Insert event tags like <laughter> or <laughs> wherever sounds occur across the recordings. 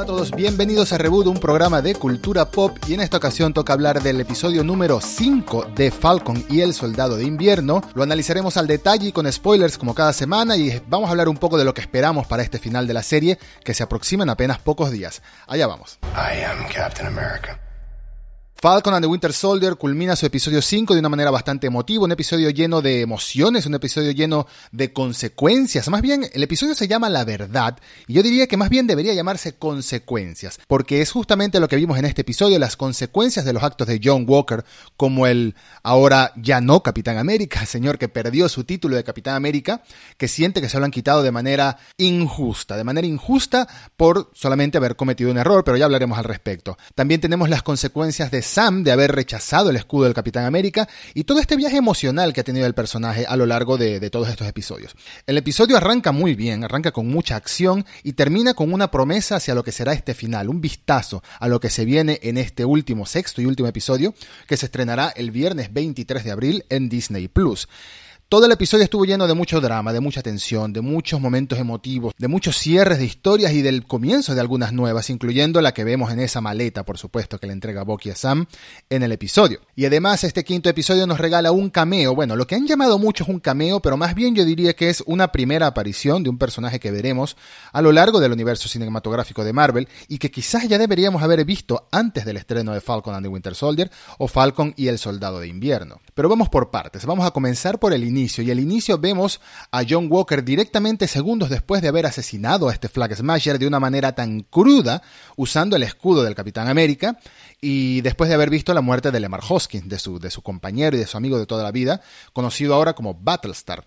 Hola a todos, bienvenidos a Reboot, un programa de cultura pop y en esta ocasión toca hablar del episodio número 5 de Falcon y el Soldado de Invierno. Lo analizaremos al detalle y con spoilers como cada semana y vamos a hablar un poco de lo que esperamos para este final de la serie que se aproxima en apenas pocos días. Allá vamos. Falcon and the Winter Soldier culmina su episodio 5 de una manera bastante emotiva, un episodio lleno de emociones, un episodio lleno de consecuencias. Más bien, el episodio se llama La Verdad, y yo diría que más bien debería llamarse Consecuencias, porque es justamente lo que vimos en este episodio, las consecuencias de los actos de John Walker, como el ahora ya no Capitán América, <laughs> señor que perdió su título de Capitán América, que siente que se lo han quitado de manera injusta, de manera injusta por solamente haber cometido un error, pero ya hablaremos al respecto. También tenemos las consecuencias de Sam de haber rechazado el escudo del Capitán América y todo este viaje emocional que ha tenido el personaje a lo largo de, todos estos episodios. El episodio arranca muy bien, arranca con mucha acción y termina con una promesa hacia lo que será este final, un vistazo a lo que se viene en este último sexto y último episodio que se estrenará el viernes 23 de abril en Disney Plus. Todo el episodio estuvo lleno de mucho drama, de mucha tensión, de muchos momentos emotivos, de muchos cierres de historias y del comienzo de algunas nuevas, incluyendo la que vemos en esa maleta, por supuesto, que le entrega Bucky a Sam en el episodio. Y además este quinto episodio nos regala un cameo, bueno, lo que han llamado muchos un cameo, pero más bien yo diría que es una primera aparición de un personaje que veremos a lo largo del universo cinematográfico de Marvel y que quizás ya deberíamos haber visto antes del estreno de Falcon and the Winter Soldier o Falcon y el Soldado de Invierno. Pero vamos por partes, vamos a comenzar por el inicio y al inicio vemos a John Walker directamente segundos después de haber asesinado a este Flag Smasher de una manera tan cruda, usando el escudo del Capitán América, y después de haber visto la muerte de Lemar Hoskins, de su, de su compañero y de su amigo de toda la vida, conocido ahora como Battlestar.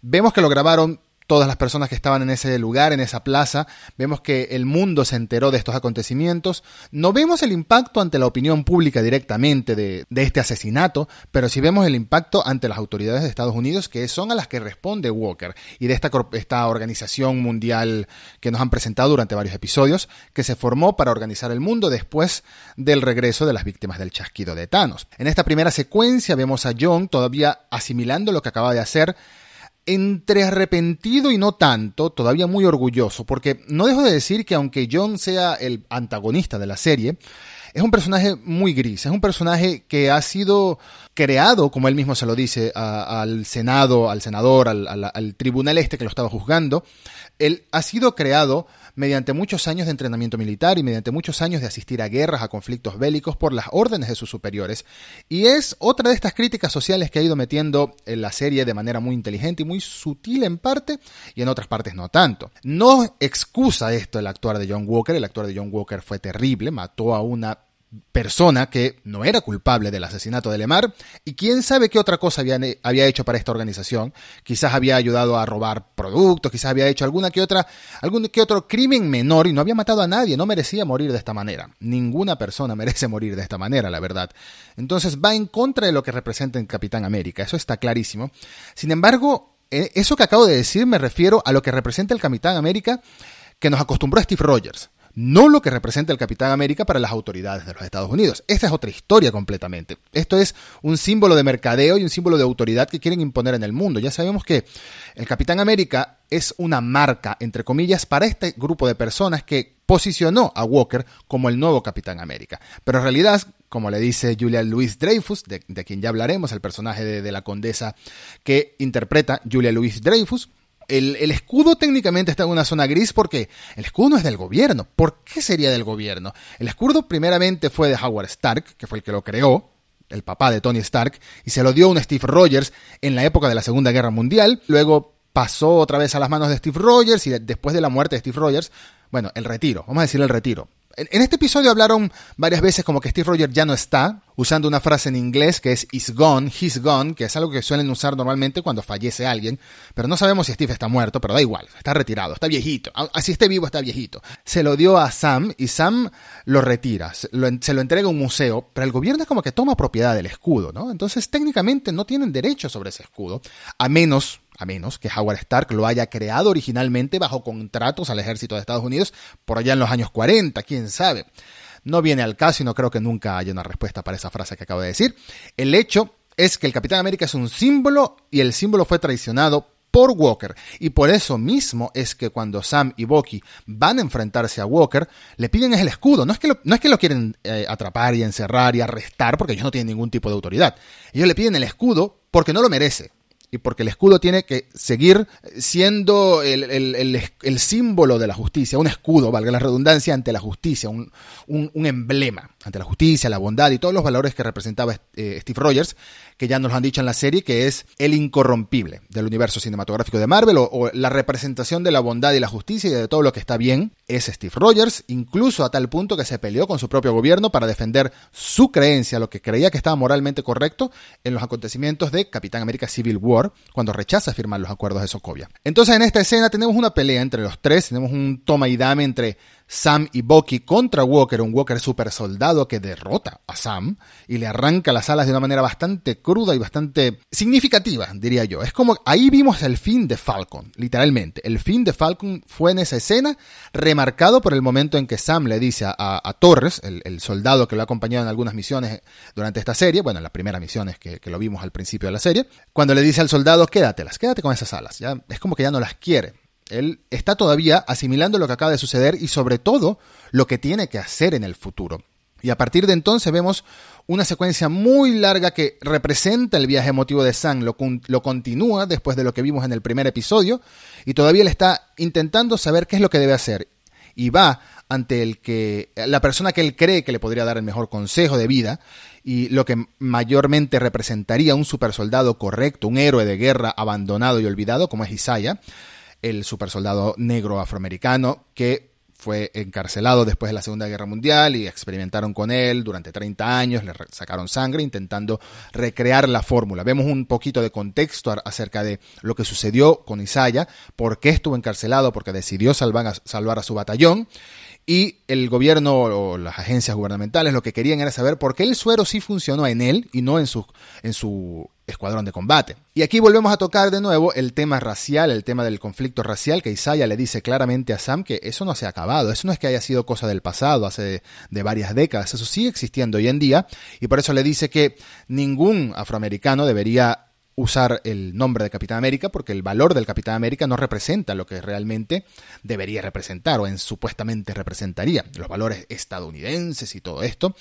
Vemos que lo grabaron todas las personas que estaban en ese lugar, en esa plaza. Vemos que el mundo se enteró de estos acontecimientos. No vemos el impacto ante la opinión pública directamente de, este asesinato, pero sí vemos el impacto ante las autoridades de Estados Unidos, que son a las que responde Walker, y de esta, esta organización mundial que nos han presentado durante varios episodios, que se formó para organizar el mundo después del regreso de las víctimas del chasquido de Thanos. En esta primera secuencia vemos a John todavía asimilando lo que acaba de hacer, entre arrepentido y no tanto, todavía muy orgulloso, porque no dejo de decir que aunque John sea el antagonista de la serie, es un personaje muy gris, es un personaje que ha sido creado, como él mismo se lo dice, al Senado, al senador, al tribunal este que lo estaba juzgando, él ha sido creado mediante muchos años de entrenamiento militar y mediante muchos años de asistir a guerras, a conflictos bélicos por las órdenes de sus superiores. Y es otra de estas críticas sociales que ha ido metiendo en la serie de manera muy inteligente y muy sutil en parte y en otras partes no tanto. No excusa esto el actuar de John Walker, el actuar de John Walker fue terrible, mató a una persona que no era culpable del asesinato de Lemar y quién sabe qué otra cosa había, hecho para esta organización. Quizás había ayudado a robar productos, quizás había hecho alguna que otra, algún que otro crimen menor y no había matado a nadie, no merecía morir de esta manera. Ninguna persona <laughs> merece morir de esta manera, la verdad. Entonces va en contra de lo que representa el Capitán América, eso está clarísimo. Sin embargo, e, eso que acabo de decir me refiero a lo que representa el Capitán América que nos acostumbró a Steve Rogers no lo que representa el Capitán América para las autoridades de los Estados Unidos. Esta es otra historia completamente. Esto es un símbolo de mercadeo y un símbolo de autoridad que quieren imponer en el mundo. Ya sabemos que el Capitán América es una marca, entre comillas, para este grupo de personas que posicionó a Walker como el nuevo Capitán América. Pero en realidad, como le dice Julia Louis Dreyfus, de, quien ya hablaremos, el personaje de, de la condesa que interpreta Julia Louis Dreyfus, el, escudo técnicamente está en una zona gris porque el escudo no es del gobierno. ¿Por qué sería del gobierno? El escudo primeramente fue de Howard Stark, que fue el que lo creó, el papá de Tony Stark, y se lo dio a un Steve Rogers en la época de la Segunda Guerra Mundial. Luego pasó otra vez a las manos de Steve Rogers y después de la muerte de Steve Rogers, bueno, el retiro, vamos a decir el retiro. En este episodio hablaron varias veces como que Steve Rogers ya no está, usando una frase en inglés que es is gone, he's gone, que es algo que suelen usar normalmente cuando fallece alguien, pero no sabemos si Steve está muerto, pero da igual, está retirado, está viejito, así esté vivo, está viejito. Se lo dio a Sam y Sam lo retira, se lo, entrega a un museo, pero el gobierno es como que toma propiedad del escudo, ¿no? Entonces técnicamente no tienen derecho sobre ese escudo, a menos a menos que Howard Stark lo haya creado originalmente bajo contratos al ejército de Estados Unidos por allá en los años 40, quién sabe. No viene al caso y no creo que nunca haya una respuesta para esa frase que acabo de decir. El hecho es que el Capitán América es un símbolo y el símbolo fue traicionado por Walker. Y por eso mismo es que cuando Sam y Bucky van a enfrentarse a Walker, le piden el escudo. No es que lo, no es que lo quieren eh, atrapar y encerrar y arrestar, porque ellos no tienen ningún tipo de autoridad. Ellos le piden el escudo porque no lo merece y porque el escudo tiene que seguir siendo el, símbolo de la justicia, un escudo, valga la redundancia, ante la justicia, un, emblema ante la justicia, la bondad y todos los valores que representaba eh, Steve Rogers, que ya nos lo han dicho en la serie, que es el incorrompible del universo cinematográfico de Marvel o, la representación de la bondad y la justicia y de todo lo que está bien, es Steve Rogers, incluso a tal punto que se peleó con su propio gobierno para defender su creencia, lo que creía que estaba moralmente correcto en los acontecimientos de Capitán América Civil War, cuando rechaza firmar los acuerdos de Sokovia. Entonces en esta escena tenemos una pelea entre los tres, tenemos un toma y dame entre Sam y Bucky contra Walker, un Walker super soldado que derrota a Sam y le arranca las alas de una manera bastante cruda y bastante significativa, diría yo. Es como ahí vimos el fin de Falcon, literalmente. El fin de Falcon fue en esa escena, remarcado por el momento en que Sam le dice a, Torres, el, soldado que lo ha acompañado en algunas misiones durante esta serie, bueno, en las primeras misiones que, que lo vimos al principio de la serie, cuando le dice al soldado, quédatelas, quédate con esas alas. Ya, es como que ya no las quiere. Él está todavía asimilando lo que acaba de suceder y sobre todo lo que tiene que hacer en el futuro. Y a partir de entonces vemos una secuencia muy larga que representa el viaje emotivo de Sam, lo, continúa después de lo que vimos en el primer episodio, y todavía le está intentando saber qué es lo que debe hacer. Y va ante el que, la persona que él cree que le podría dar el mejor consejo de vida, y lo que mayormente representaría un supersoldado correcto, un héroe de guerra abandonado y olvidado, como es Isaiah, el supersoldado negro afroamericano que fue encarcelado después de la Segunda Guerra Mundial y experimentaron con él durante 30 años, le sacaron sangre intentando recrear la fórmula. Vemos un poquito de contexto acerca de lo que sucedió con Isaiah, por qué estuvo encarcelado, porque decidió salvar a, salvar a su batallón y el gobierno o las agencias gubernamentales lo que querían era saber por qué el suero sí funcionó en él y no en su, en su escuadrón de combate. Y aquí volvemos a tocar de nuevo el tema racial, el tema del conflicto racial, que Isaiah le dice claramente a Sam que eso no se ha acabado, eso no es que haya sido cosa del pasado, hace de, varias décadas, eso sigue existiendo hoy en día, y por eso le dice que ningún afroamericano debería usar el nombre de Capitán América porque el valor del Capitán América no representa lo que realmente debería representar o en supuestamente representaría, los valores estadounidenses y todo esto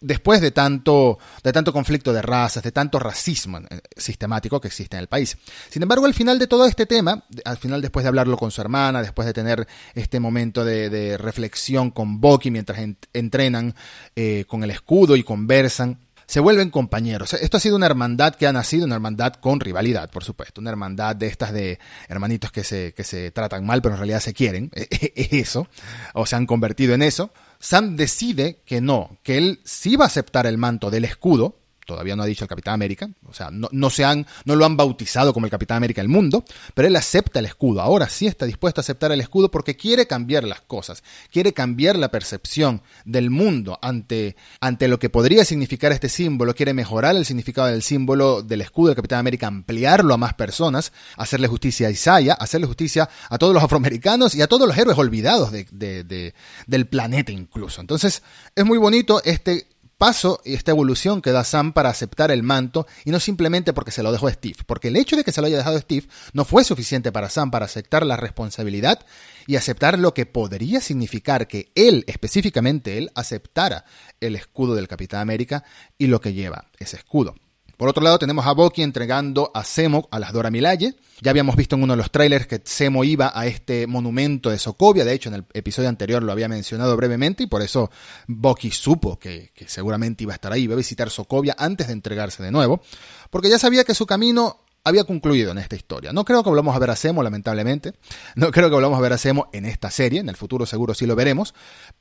después de tanto, de tanto conflicto de razas, de tanto racismo eh, sistemático que existe en el país. Sin embargo, al final de todo este tema, al final después de hablarlo con su hermana, después de tener este momento de, reflexión con Bucky mientras entrenan eh, con el escudo y conversan, se vuelven compañeros. Esto ha sido una hermandad que ha nacido, una hermandad con rivalidad, por supuesto, una hermandad de estas de hermanitos que se, que se tratan mal, pero en realidad se quieren, eso, o se han convertido en eso. Sam decide que no, que él sí va a aceptar el manto del escudo, todavía no ha dicho el Capitán América, o sea, no, se han, no lo han bautizado como el Capitán América del mundo, pero él acepta el escudo. Ahora sí está dispuesto a aceptar el escudo porque quiere cambiar las cosas, quiere cambiar la percepción del mundo ante, ante lo que podría significar este símbolo, quiere mejorar el significado del símbolo del escudo del Capitán América, ampliarlo a más personas, hacerle justicia a Isaiah, hacerle justicia a todos los afroamericanos y a todos los héroes olvidados del planeta incluso. Entonces, es muy bonito este paso y esta evolución que da Sam para aceptar el manto y no simplemente porque se lo dejó Steve, porque el hecho de que se lo haya dejado Steve no fue suficiente para Sam para aceptar la responsabilidad y aceptar lo que podría significar que él, específicamente él, aceptara el escudo del Capitán América y lo que lleva ese escudo. Por otro lado, tenemos a Bucky entregando a Zemo a las Dora Milaje. Ya habíamos visto en uno de los trailers que Zemo iba a este monumento de Sokovia. De hecho, en el episodio anterior lo había mencionado brevemente y por eso Bucky supo que, seguramente iba a estar ahí, iba a visitar Sokovia antes de entregarse de nuevo, porque ya sabía que su camino había concluido en esta historia. No creo que volvamos a ver a Zemo, lamentablemente. <laughs> No creo que volvamos a ver a Zemo en esta serie. En el futuro seguro sí lo veremos.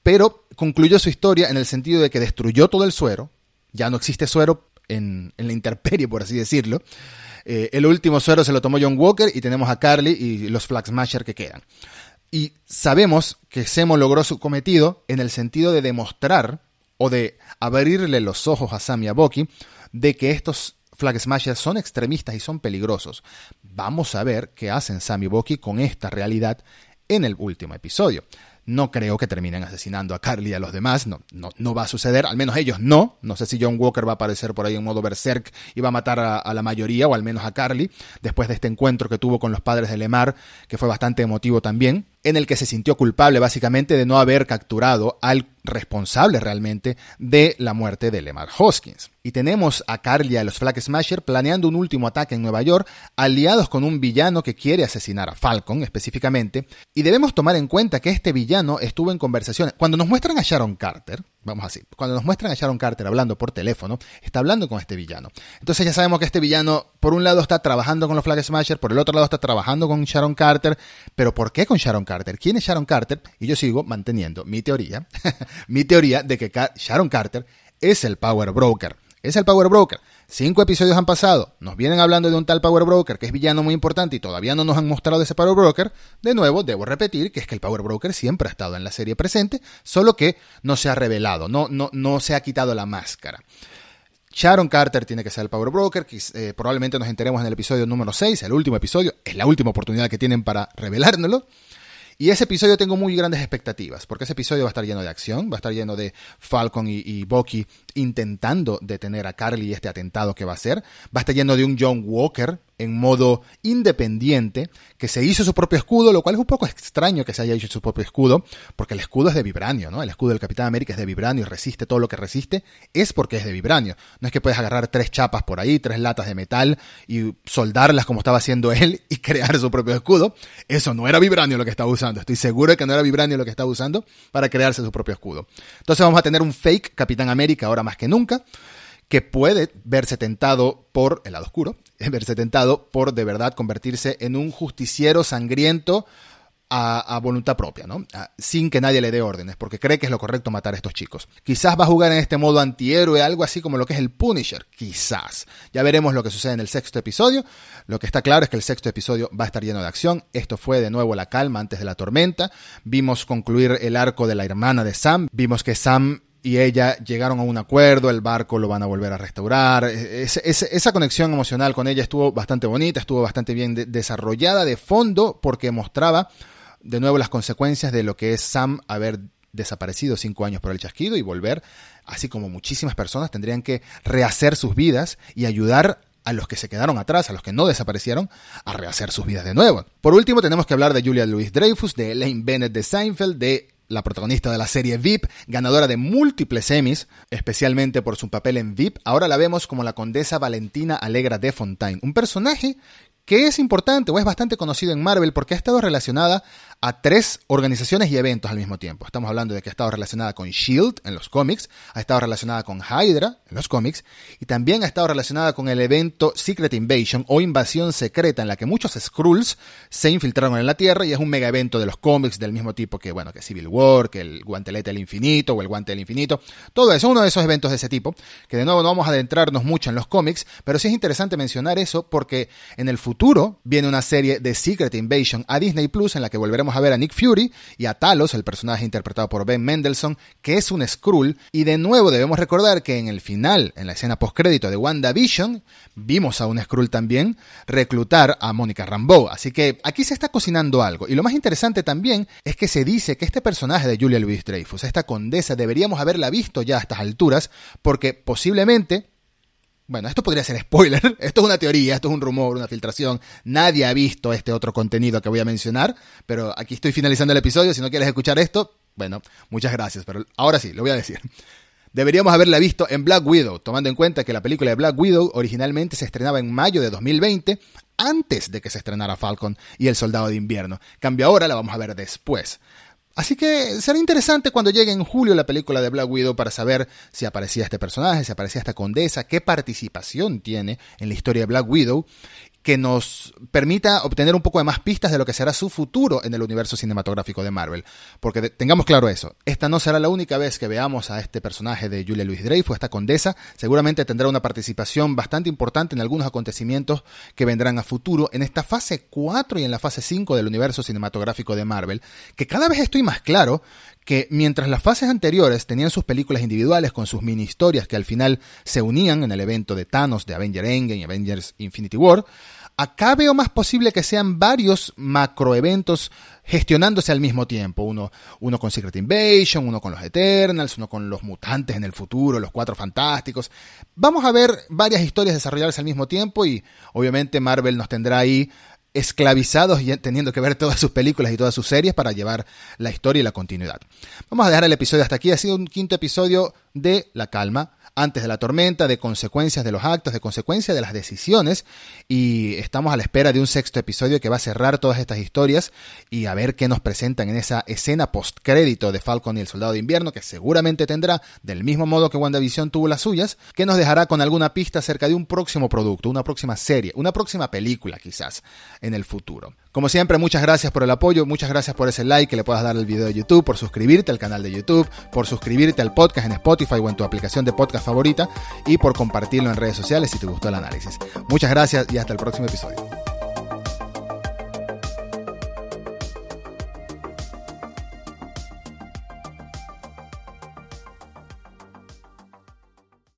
Pero concluyó su historia en el sentido de que destruyó todo el suero. Ya no existe suero en, la interperie, por así decirlo. Eh, el último suero se lo tomó John Walker y tenemos a Carly y los Flag Smasher que quedan. Y sabemos que Semo logró su cometido en el sentido de demostrar o de abrirle los ojos a Sam y a Bucky de que estos Flag Smashers son extremistas y son peligrosos. Vamos a ver qué hacen Sam y Bucky con esta realidad en el último episodio. No creo que terminen asesinando a Carly y a los demás, no, no, no va a suceder, al menos ellos no, no sé si John Walker va a aparecer por ahí en modo berserk y va a matar a, a la mayoría, o al menos a Carly, después de este encuentro que tuvo con los padres de Lemar, que fue bastante emotivo también, en el que se sintió culpable básicamente de no haber capturado al responsable realmente de la muerte de Lemar Hoskins. Y tenemos a Carly y a los Flag Smasher planeando un último ataque en Nueva York, aliados con un villano que quiere asesinar a Falcon específicamente. Y debemos tomar en cuenta que este villano estuvo en conversaciones. Cuando nos muestran a Sharon Carter, vamos así, cuando nos muestran a Sharon Carter hablando por teléfono, está hablando con este villano. Entonces ya sabemos que este villano, por un lado, está trabajando con los Flag Smasher, por el otro lado, está trabajando con Sharon Carter. Pero ¿por qué con Sharon Carter? ¿Quién es Sharon Carter? Y yo sigo manteniendo mi teoría, <laughs> mi teoría de que Sharon Carter es el Power Broker. Es el Power Broker. Cinco episodios han pasado, nos vienen hablando de un tal Power Broker que es villano muy importante y todavía no nos han mostrado ese Power Broker. De nuevo, debo repetir que es que el Power Broker siempre ha estado en la serie presente, solo que no se ha revelado, no, no, no se ha quitado la máscara. Sharon Carter tiene que ser el Power Broker, que eh, probablemente nos enteremos en el episodio número 6, el último episodio, es la última oportunidad que tienen para revelárnoslo. Y ese episodio tengo muy grandes expectativas, porque ese episodio va a estar lleno de acción, va a estar lleno de Falcon y, y Bucky intentando detener a Carly y este atentado que va a hacer, va a estar lleno de un John Walker en modo independiente, que se hizo su propio escudo, lo cual es un poco extraño que se haya hecho su propio escudo, porque el escudo es de vibranio, ¿no? El escudo del Capitán América es de vibranio y resiste todo lo que resiste, es porque es de vibranio. No es que puedes agarrar tres chapas por ahí, tres latas de metal y soldarlas como estaba haciendo él <laughs> y crear su propio escudo. Eso no era vibranio lo que estaba usando. Estoy seguro de que no era vibranio lo que estaba usando para crearse su propio escudo. Entonces vamos a tener un fake Capitán América ahora más que nunca que puede verse tentado por el lado oscuro, <laughs> verse tentado por de verdad convertirse en un justiciero sangriento a, voluntad propia, ¿no? sin que nadie le dé órdenes, porque cree que es lo correcto matar a estos chicos. Quizás va a jugar en este modo antihéroe, algo así como lo que es el Punisher, quizás. Ya veremos lo que sucede en el sexto episodio. Lo que está claro es que el sexto episodio va a estar lleno de acción. Esto fue de nuevo la calma antes de la tormenta. Vimos concluir el arco de la hermana de Sam. Vimos que Sam y ella llegaron a un acuerdo, el barco lo van a volver a restaurar. esa conexión emocional con ella estuvo bastante bonita, estuvo bastante bien desarrollada de fondo porque mostraba de nuevo las consecuencias de lo que es Sam haber desaparecido cinco años por el chasquido y volver, así como muchísimas personas tendrían que rehacer sus vidas y ayudar a los que se quedaron atrás, a los que no desaparecieron, a rehacer sus vidas de nuevo. Por último, tenemos que hablar de Julia Louis Dreyfus, de Elaine Bennett de Seinfeld, de la protagonista de la serie VIP, ganadora de múltiples Emmys, especialmente por su papel en VIP, ahora la vemos como la condesa Valentina Alegra de Fontaine, un personaje que es importante o es bastante conocido en Marvel porque ha estado relacionada a tres organizaciones y eventos al mismo tiempo. Estamos hablando de que ha estado relacionada con Shield en los cómics, ha estado relacionada con Hydra en los cómics y también ha estado relacionada con el evento Secret Invasion o Invasión Secreta en la que muchos Skrulls se infiltraron en la Tierra y es un mega evento de los cómics del mismo tipo que bueno, que Civil War, que el Guantelete del Infinito o el Guante del Infinito. Todo eso, uno de esos eventos de ese tipo, que de nuevo no vamos a adentrarnos mucho en los cómics, pero sí es interesante mencionar eso porque en el futuro viene una serie de Secret Invasion a Disney Plus en la que volveremos a ver a Nick Fury y a Talos, el personaje interpretado por Ben Mendelssohn, que es un Skrull. Y de nuevo debemos recordar que en el final, en la escena postcrédito de WandaVision, vimos a un Skrull también reclutar a Mónica Rambeau. Así que aquí se está cocinando algo. Y lo más interesante también es que se dice que este personaje de Julia Louis Dreyfus, esta condesa, deberíamos haberla visto ya a estas alturas, porque posiblemente bueno, esto podría ser spoiler, <laughs> esto es una teoría, esto es un rumor, una filtración, nadie ha visto este otro contenido que voy a mencionar, pero aquí estoy finalizando el episodio, si no quieres escuchar esto, bueno, muchas gracias, pero ahora sí, lo voy a decir. Deberíamos haberla visto en Black Widow, tomando en cuenta que la película de Black Widow originalmente se estrenaba en mayo de 2020, antes de que se estrenara Falcon y El Soldado de Invierno. Cambio ahora, la vamos a ver después. Así que será interesante cuando llegue en julio la película de Black Widow para saber si aparecía este personaje, si aparecía esta condesa, qué participación tiene en la historia de Black Widow que nos permita obtener un poco de más pistas de lo que será su futuro en el universo cinematográfico de Marvel. Porque tengamos claro eso, esta no será la única vez que veamos a este personaje de Julia Louis Dreyfus, esta condesa, seguramente tendrá una participación bastante importante en algunos acontecimientos que vendrán a futuro en esta fase 4 y en la fase 5 del universo cinematográfico de Marvel, que cada vez estoy más claro que mientras las fases anteriores tenían sus películas individuales con sus mini historias que al final se unían en el evento de Thanos de Avenger Endgame y Avengers Infinity War, Acá veo más posible que sean varios macroeventos gestionándose al mismo tiempo. Uno, uno con Secret Invasion, uno con los Eternals, uno con los mutantes en el futuro, los cuatro fantásticos. Vamos a ver varias historias desarrollarse al mismo tiempo y obviamente Marvel nos tendrá ahí esclavizados y teniendo que ver todas sus películas y todas sus series para llevar la historia y la continuidad. Vamos a dejar el episodio hasta aquí. Ha sido un quinto episodio de La Calma antes de la tormenta, de consecuencias de los actos, de consecuencias de las decisiones. Y estamos a la espera de un sexto episodio que va a cerrar todas estas historias y a ver qué nos presentan en esa escena postcrédito de Falcon y el Soldado de Invierno, que seguramente tendrá, del mismo modo que WandaVision tuvo las suyas, que nos dejará con alguna pista acerca de un próximo producto, una próxima serie, una próxima película quizás en el futuro. Como siempre, muchas gracias por el apoyo, muchas gracias por ese like que le puedas dar al video de YouTube, por suscribirte al canal de YouTube, por suscribirte al podcast en Spotify o en tu aplicación de podcast favorita y por compartirlo en redes sociales si te gustó el análisis. Muchas gracias y hasta el próximo episodio.